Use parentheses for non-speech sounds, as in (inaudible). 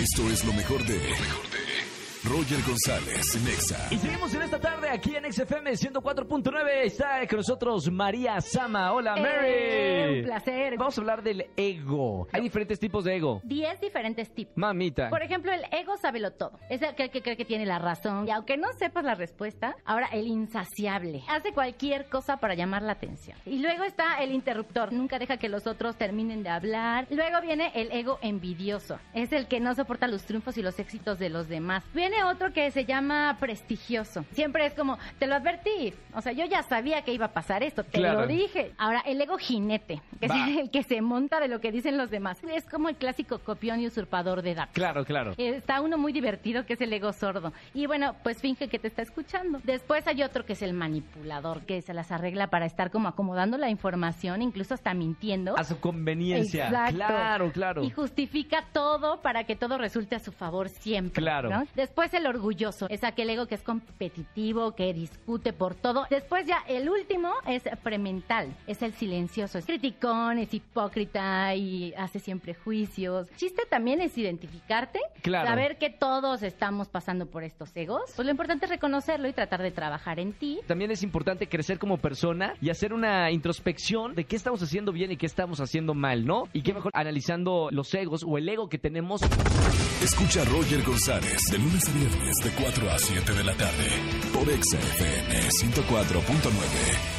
Esto es lo mejor de. Roger González, Nexa. Y seguimos en esta tarde aquí en XFM 104.9. Está con nosotros María Sama. Hola, Mary. Eh, un placer. Vamos a hablar del ego. Hay diferentes tipos de ego. 10 diferentes tipos. Mamita. Por ejemplo, el ego sábelo todo. Es el que, que cree que tiene la razón. Y aunque no sepas la respuesta, ahora el insaciable. Hace cualquier cosa para llamar la atención. Y luego está el interruptor. Nunca deja que los otros terminen de hablar. Luego viene el ego envidioso. Es el que no soporta los triunfos y los éxitos de los demás. Viene otro que se llama prestigioso. Siempre es como, te lo advertí. O sea, yo ya sabía que iba a pasar esto. Te Claro. lo dije. Ahora, el ego jinete. Que es (laughs) el que se monta de lo que dicen los demás. Es como el clásico copión y usurpador de datos. Claro, claro. Está uno muy divertido que es el ego sordo. Y bueno, pues finge que te está escuchando. Después hay otro que es el manipulador, que se las arregla para estar como acomodando la información, incluso hasta mintiendo. A su conveniencia. Exacto. Claro, claro. Y justifica todo para que todo resulte a su favor siempre. Claro. ¿no? Después el orgulloso, es aquel ego que es competitivo, que discute por todo. Después ya el último es premental, es el silencioso, es criticón, es hipócrita y hace siempre juicios. Chiste también es identificarte, Claro. saber que todos estamos pasando por estos egos. Pues lo importante es reconocerlo y tratar de trabajar en ti. También es importante crecer como persona y hacer una introspección de qué estamos haciendo bien y qué estamos haciendo mal, ¿no? Y qué mejor analizando los egos o el ego que tenemos. Escucha a Roger González de lunes a viernes de 4 a 7 de la tarde por Exa FM 104.9.